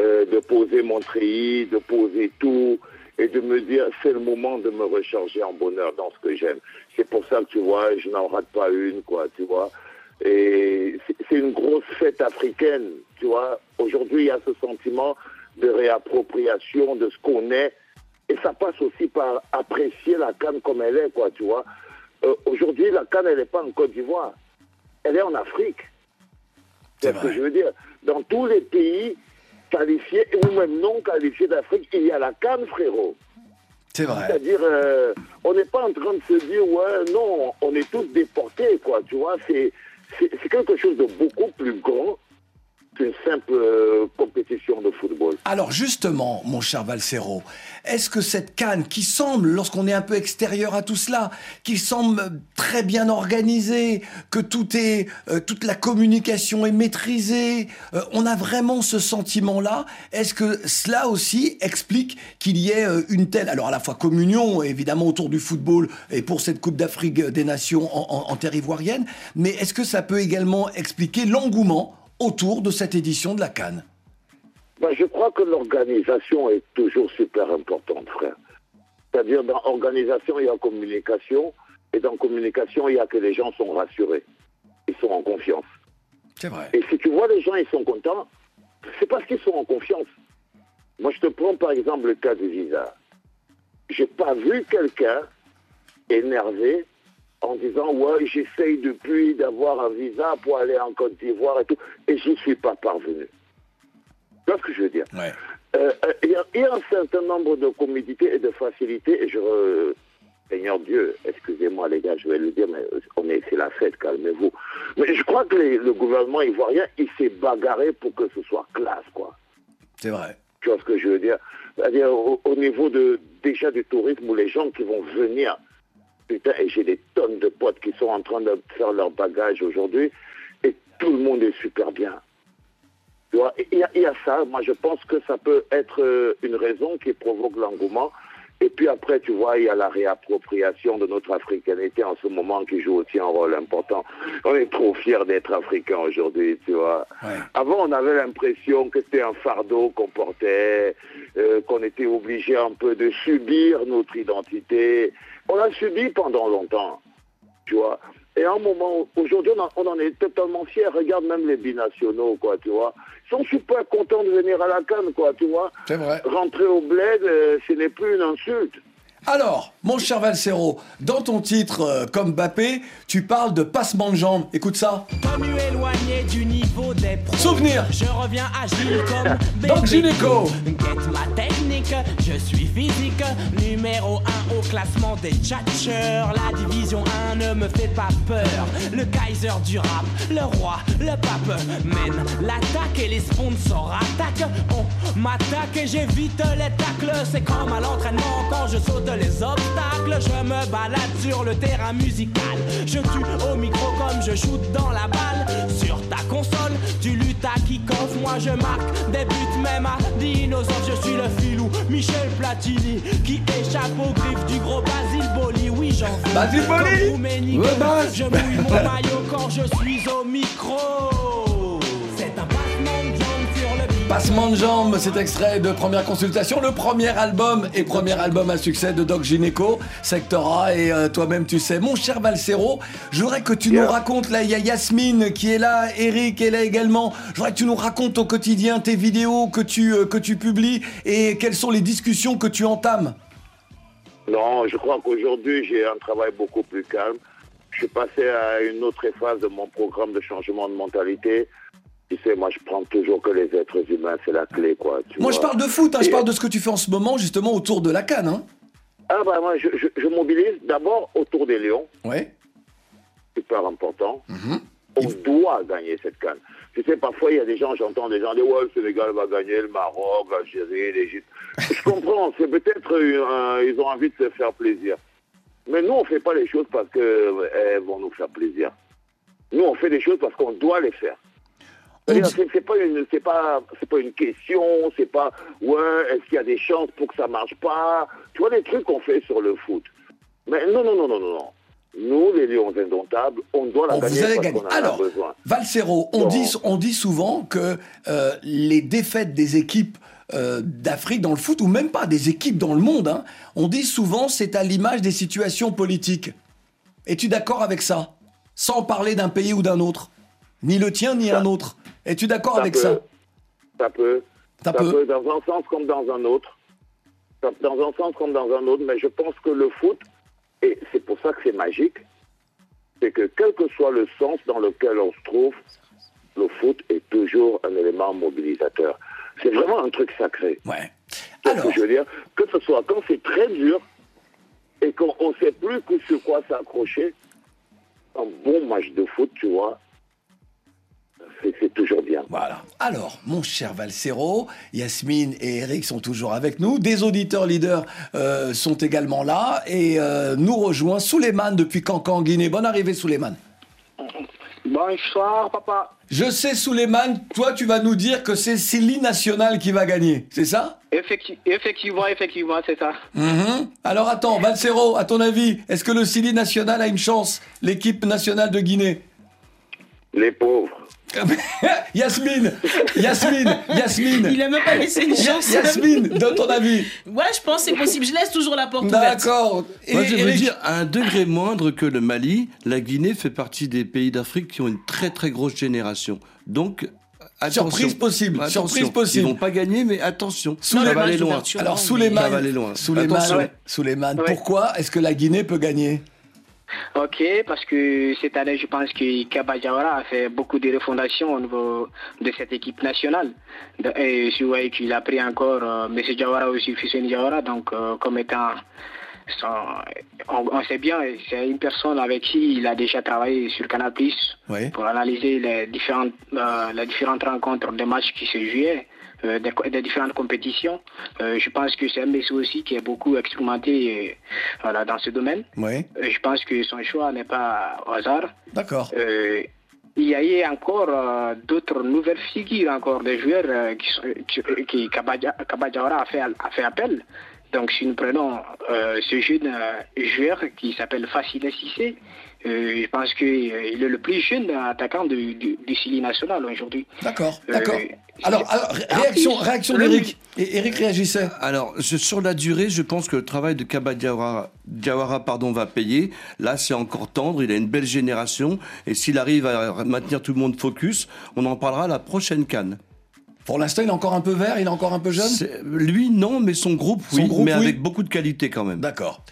Euh, de poser mon treillis, de poser tout et de me dire c'est le moment de me recharger en bonheur dans ce que j'aime. C'est pour ça que tu vois, je n'en rate pas une, quoi, tu vois. Et c'est- une grosse fête africaine, tu vois. Aujourd'hui, il y a ce sentiment de réappropriation de ce qu'on est. Et ça passe aussi par apprécier la canne comme elle est, quoi, tu vois. Euh, Aujourd'hui, la canne, elle n'est pas en Côte d'Ivoire. Elle est en Afrique. C'est ce que je veux dire? Dans tous les pays qualifiés ou même non qualifiés d'Afrique, il y a la canne, frérot. C'est vrai. C'est-à-dire, euh, on n'est pas en train de se dire, ouais, non, on est tous déportés, quoi, tu vois. C'est c'est- quelque chose de beaucoup plus grand qu'une simple euh, compétition de football. Alors justement, mon cher Valsero, est-ce que cette canne qui semble, lorsqu'on est un peu extérieur à tout cela, qui semble très bien organisée, que tout est, euh, toute la communication est maîtrisée, euh, on a vraiment ce sentiment-là Est-ce que cela aussi explique qu'il y ait une telle, alors à la fois communion évidemment autour du football et pour cette Coupe d'Afrique des Nations en, en- en terre ivoirienne, mais est-ce que ça peut également expliquer l'engouement autour de cette édition de la Cannes Ben, je crois que l'organisation est toujours super importante, frère. C'est-à-dire, dans organisation, il y a communication, et dans communication, il y a que les gens sont rassurés. Ils sont en confiance. C'est vrai. Et si tu vois les gens, ils sont contents, c'est parce qu'ils sont en confiance. Moi, je te prends par exemple le cas du visa. J'ai pas vu quelqu'un énervé en disant ouais j'essaye depuis d'avoir un visa pour aller en Côte d'Ivoire et tout et j'y suis pas parvenu. Tu vois ce que je veux dire? Euh, euh, Il y, a- il y a un certain nombre de commodités et de facilités et je re- Seigneur Dieu, excusez-moi les gars, je vais le dire, mais on est, c'est la fête, calmez-vous. Mais je crois que les- le gouvernement ivoirien, il s'est bagarré pour que ce soit classe, quoi. C'est vrai. Tu vois ce que je veux dire? C'est-à-dire au, au niveau de déjà du tourisme où les gens qui vont venir, et j'ai des tonnes de potes qui sont en train de faire leur bagage aujourd'hui, et tout le monde est super bien. Il y a ça, moi je pense que ça peut être euh, une raison qui provoque l'engouement. Et puis après, tu vois, il y a la réappropriation de notre africanité en ce moment qui joue aussi un rôle important. On est trop fiers d'être africains aujourd'hui, tu vois. Avant, on avait l'impression que c'était un fardeau qu'on portait, euh, qu'on était obligé un peu de subir notre identité. On l'a subi pendant longtemps, tu vois. Et à un moment, aujourd'hui, on, en- est totalement fiers. Regarde même les binationaux, quoi, tu vois. Ils sont super contents de venir à la canne, quoi, tu vois. C'est vrai. Rentrer au bled, euh, ce n'est plus une insulte. Alors, mon cher Valsero, dans ton titre euh, comme Bappé, tu parles de passement de jambes. Écoute ça. Comme éloigné du niveau des pros. Souvenir. Je reviens agile comme Donc, gynéco. Get ma technique, je suis physique. Numéro 1 au classement des tchatcheurs. La division 1 ne me fait pas peur. Le Kaiser du rap, le roi, le pape mène l'attaque et les sponsors attaquent. On m'attaque et j'évite les tacles. C'est comme à l'entraînement quand je saute les obstacles. Je me balade sur le terrain musical. Je tue au micro comme je shoot dans la balle. Sur ta console, tu luttes à kick-off. Moi je marque des buts même à dinosaure. Je suis le filou Michel Platini qui échappe aux griffes du gros Basile Boli. Oui, j'en. Basile Boli. Je mouille mon maillot quand je suis au micro. Passement de jambes, cet extrait de première consultation, le premier album et premier album à succès de Doc Gynéco, Sectora et euh, toi-même tu sais. Mon cher Valsero, je voudrais que tu nous racontes, là il y a Yasmine qui est là, Eric est là également, je voudrais que tu nous racontes au quotidien tes vidéos que tu, euh, que tu publies et quelles sont les discussions que tu entames. Non, je crois qu'aujourd'hui, j'ai un travail beaucoup plus calme. Je suis passé à une autre phase de mon programme de changement de mentalité. Tu sais, moi, je prends toujours que les êtres humains, c'est la clé, quoi. tu Moi, je parle de foot, hein, je parle de ce que tu fais en ce moment, justement, autour de la canne. Hein. Ah, bah, moi, je, je- je mobilise d'abord autour des Lions. Ouais. Super important. On doit gagner cette canne. Tu sais, parfois, il y a des gens, j'entends des gens dire Ouais, le Sénégal va gagner, le Maroc, l'Algérie, l'Égypte. Je comprends, c'est peut-être euh, ils ont envie de se faire plaisir. Mais nous, on ne fait pas les choses parce qu'elles vont nous faire plaisir. Nous, on fait des choses parce qu'on doit les faire. C'est pas une, c'est pas, c'est pas une question, c'est pas ouais, est-ce qu'il y a des chances pour que ça marche pas? Tu vois les trucs qu'on fait sur le foot. Mais non, non, non, non, non, non. Nous, les Lions indomptables, on doit la On gagner vous allez gagner. a Alors. Valsero, on dit, on dit souvent que euh, les défaites des équipes euh, d'Afrique dans le foot, ou même pas des équipes dans le monde, hein, on dit souvent c'est à l'image des situations politiques. Es-tu d'accord avec ça? Sans parler d'un pays ou d'un autre Ni le tien, ni un autre. Es-tu d'accord avec peut. ça Ça peut. Ça Ça peut. peut, dans un sens comme dans un autre. Dans un sens comme dans un autre, mais je pense que le foot, et c'est pour ça que c'est magique, c'est que quel que soit le sens dans lequel on se trouve, le foot est toujours un élément mobilisateur. C'est vraiment un truc sacré. Ouais. que je veux dire, que ce soit quand c'est très dur et qu'on ne sait plus sur quoi s'accrocher, un bon match de foot, tu vois, c'est toujours bien. Voilà. Alors, mon cher Valsero, Yasmine et Eric sont toujours avec nous. Des auditeurs leaders euh, sont également là. Et euh, nous rejoint Souleymane depuis Cancan, Guinée. Bonne arrivée, Souleymane. Bonsoir, papa. Je sais, Souleymane, toi, tu vas nous dire que c'est Silly National qui va gagner. C'est ça? Effecti- effectivement, effectivement, c'est ça. Mhm. Alors, attends, Valsero, à ton avis, est-ce que le Silly National a une chance, l'équipe nationale de Guinée? Les pauvres. Yasmine, Yasmine, Yasmine. Il a même pas laissé une chance. Yasmine, donne ton avis. Ouais, je pense que c'est possible. Je laisse toujours la porte ouverte. D'accord. Moi, je veux dire, à un degré moindre que le Mali, la Guinée fait partie des pays d'Afrique qui ont une très très grosse génération. Donc, attention. Surprise possible, Attention. surprise possible. Ils vont pas gagner, mais attention. Souleymane- ça va aller loin. Alors, Ça Souleymane, va aller loin. Souleymane, Attention. Souleymane, pourquoi est-ce que la Guinée peut gagner? Ok, parce que cette année, je pense que Kaba Diawara a fait beaucoup de refondation au niveau de cette équipe nationale. Et je voyais qu'il a pris encore euh, M. Diawara aussi, Fuseni Diawara, donc euh, comme étant... son- on, on sait bien, c'est une personne avec qui il a déjà travaillé sur Canal+, Oui. pour analyser les différentes, euh, les différentes rencontres des matchs qui se jouaient, des, des différentes compétitions. Euh, je pense que c'est un monsieur aussi qui est beaucoup expérimenté euh, voilà, dans ce domaine. Oui. Euh, je pense que son choix n'est pas au hasard. D'accord. Euh, il y a eu encore euh, d'autres nouvelles figures, encore des joueurs euh, qui, qui, a fait, a fait appel. Donc si nous prenons euh, ce jeune euh, joueur qui s'appelle Facile Cissé, euh, je pense qu'il est le plus jeune attaquant du, du, du Chili national aujourd'hui. D'accord, Euh, d'accord. Alors, alors, ré- réaction, réaction d'Eric. Et Eric réagissait. Alors, je- sur la durée, je pense que le travail de Kaba Diawara, Diawara, pardon, va payer. Là, c'est encore tendre. Il a une belle génération. Et s'il arrive à maintenir tout le monde focus, on en parlera à la prochaine canne. Pour l'instant, il est encore un peu vert, il est encore un peu jeune? Lui, non, mais son groupe, Son oui. groupe, mais oui. avec beaucoup de qualité quand même. D'accord.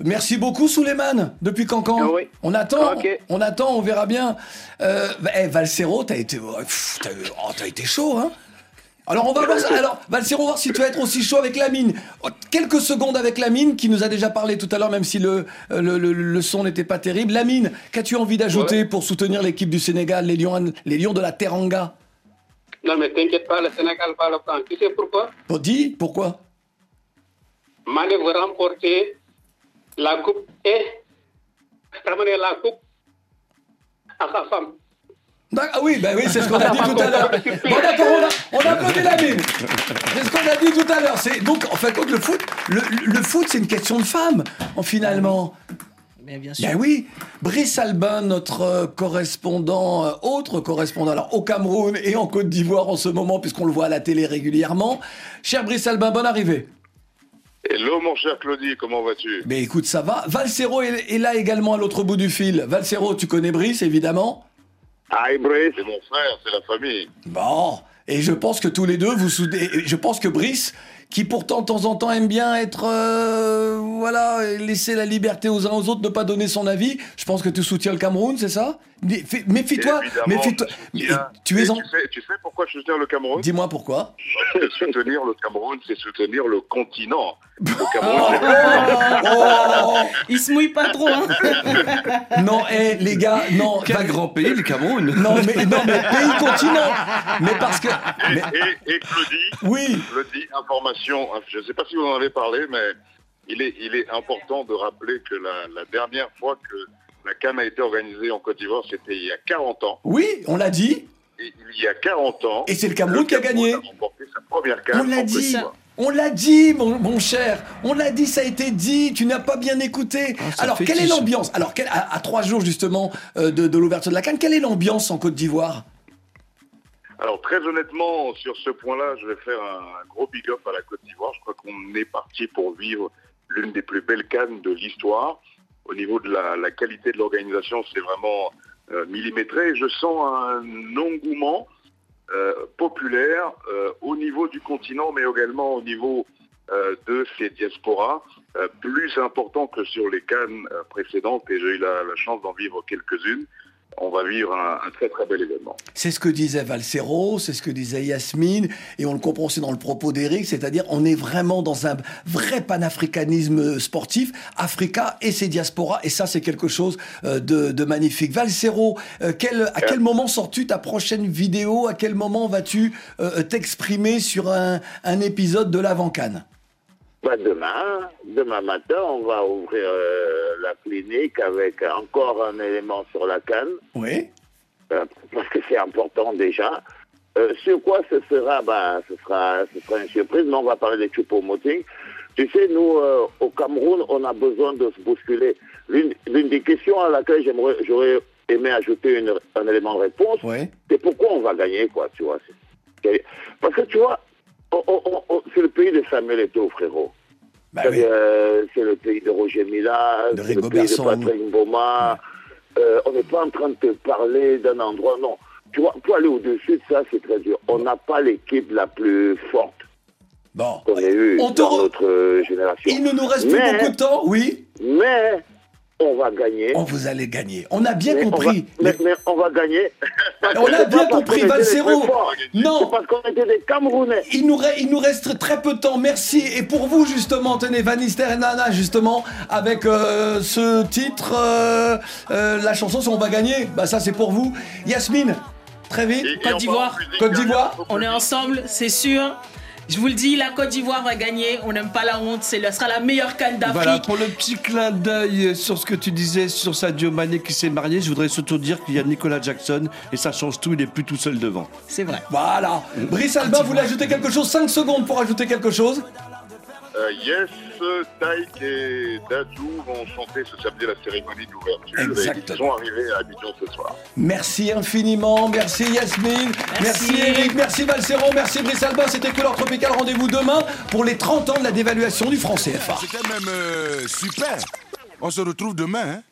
Merci beaucoup, Souleymane, depuis Cancan. On attend, on attend, on verra bien. Euh, bah, eh, Valsero, t'as été, oh, pff, oh, été chaud, hein alors on va voir ça. Alors Valsero, voir si tu vas être aussi chaud avec Lamine. Oh, Quelques secondes avec Lamine qui nous a déjà parlé tout à l'heure, même si le, euh, le, le- le son n'était pas terrible. Lamine, qu'as-tu envie d'ajouter pour soutenir l'équipe du Sénégal, les Lions, les Lions de la Teranga? Non, mais t'inquiète pas, le Sénégal va le prendre. Tu sais pourquoi? Pour dis, pourquoi? Veut remporter la coupe et ramener la coupe à sa femme. D'ac- Ah oui, bah oui, c'est ce qu'on a dit tout à l'heure. Bon d'accord, on a, on a applaudi la mine. C'est ce qu'on a dit tout à l'heure. C'est donc en fait le foot, le, le foot c'est une question de femmes, en finalement. Mais bien sûr. Ben oui, Brice Albin, notre euh, correspondant, euh, autre correspondant alors, au Cameroun et en Côte d'Ivoire en ce moment, puisqu'on le voit à la télé régulièrement. Cher Brice Albin, bonne arrivée. Hello mon cher Claudie, comment vas-tu? Mais écoute, ça va. Valsero est, est là également à l'autre bout du fil. Valsero, tu connais Brice, évidemment? Aïe, Brice? C'est mon frère, c'est la famille. Bon, et je pense que tous les deux, vous soudez. et Je pense que Brice, qui pourtant de temps en temps aime bien être, euh, voilà, laisser la liberté aux uns aux autres, ne pas donner son avis. Je pense que tu soutiens le Cameroun, c'est ça? Méfie-toi, méfie-toi. Tu es en... tu, sais, tu sais pourquoi je soutiens le Cameroun? Dis-moi pourquoi. Soutenir le Cameroun, c'est soutenir le continent. Le Oh, Cameroun, Oh Il se mouille pas trop, hein. Non, eh, les gars, non. Quel grand pays, le Cameroun Non, mais, non, mais pays continent. Mais parce que. Et, mais- et, et Claudie, Oui. Claudie, information, je ne sais pas si vous en avez parlé, mais il est, il est important de rappeler que la, la dernière fois que la CAN a été organisée en Côte d'Ivoire, c'était il y a 40 ans. Oui, on l'a dit. Et il y a 40 ans. Et c'est le Cameroun qui a gagné. a remporté sa première CAN On l'a dit. On l'a dit, mon, mon cher. On l'a dit, ça a été dit. Tu n'as pas bien écouté. Ah, Alors, quelle est l'ambiance? Alors, quelle- à, à trois jours justement euh, de, de l'ouverture de la Cannes, quelle est l'ambiance en Côte d'Ivoire? Alors très honnêtement, sur ce point-là, je vais faire un, gros big up à la Côte d'Ivoire. Je crois qu'on est parti pour vivre l'une des plus belles cannes de l'histoire. Au niveau de la, qualité de l'organisation, c'est vraiment euh, millimétré. Je sens un engouement euh, populaire euh, au niveau du continent, mais également au niveau de ces diasporas, plus important que sur les cannes précédentes. Et j'ai eu la chance d'en vivre quelques-unes. On va vivre un- un très très bel événement. C'est ce que disait Valsero, c'est ce que disait Yasmine, et on le comprend aussi dans le propos d'Eric, c'est-à-dire on est vraiment dans un vrai panafricanisme sportif, Africa et ses diasporas, et ça c'est quelque chose euh, de, de magnifique. Valsero, euh, quel, à quel moment sors-tu ta prochaine vidéo? À quel moment vas-tu euh, t'exprimer sur un, un épisode de l'avant-canne? Bah, demain, demain matin, on va ouvrir euh, la clinique avec encore un élément sur la canne, Oui. euh, parce que c'est important déjà. Euh, sur quoi ce sera? Bah, ce sera ce sera une surprise, mais on va parler des Choupo-Moting. Tu sais, nous, au Cameroun, on a besoin de se bousculer. L'une des questions à laquelle j'aimerais, j'aurais aimé ajouter une- un élément de réponse, c'est pourquoi on va gagner, quoi, tu vois? Parce que, tu vois, on- on- on- c'est le pays de Samuel Eto'o, frérot. C'est-à-dire, euh, c'est le pays de Roger Mila, c'est le Rigo pays Berson. de Patrick Boma. Euh, on n'est pas en train de te parler d'un endroit, non. Tu vois, pour aller au-dessus de ça, c'est très dur. On n'a pas l'équipe la plus forte bon. qu'on ait eue dans re- notre euh, génération. Il ne nous reste plus beaucoup de temps, oui Mais on va gagner. On vous allez gagner. On a bien Mais on compris. va- mais, mais on va gagner. On a c'est bien compris, Valsero. Non. C'est parce qu'on était des Camerounais. Il nous, re- il nous reste très peu de temps, merci. Et pour vous, justement, tenez, Vanister et Nana, justement, avec euh, ce titre, euh, euh, la chanson, si on va gagner, bah ça c'est pour vous. Yasmine, très vite. Côte d'Ivoire. Côte d'Ivoire. On est ensemble, c'est sûr. Je vous le dis, la Côte d'Ivoire va gagner. On n'aime pas la honte. C'est le- sera la meilleure canne d'Afrique. Voilà, pour le petit clin d'œil sur ce que tu disais sur Sadio Mané qui s'est marié, je voudrais surtout dire qu'il y a Nicolas Jackson et ça change tout, il est plus tout seul devant. C'est vrai. Voilà. Brice Alba, vous voulez ajouter quelque chose? 5 secondes pour ajouter quelque chose? Euh, yes, Taïk et Dadou vont chanter ce samedi la cérémonie d'ouverture. Et. Ils sont arrivés à Abidjan ce soir. Merci infiniment, merci Yasmine, merci, Merci. Eric, merci Valsero, merci Brice Alba, c'était Couleur Tropicale, rendez-vous demain pour les 30 ans de la dévaluation du franc CFA. C'était même euh, super. On se retrouve demain. hein.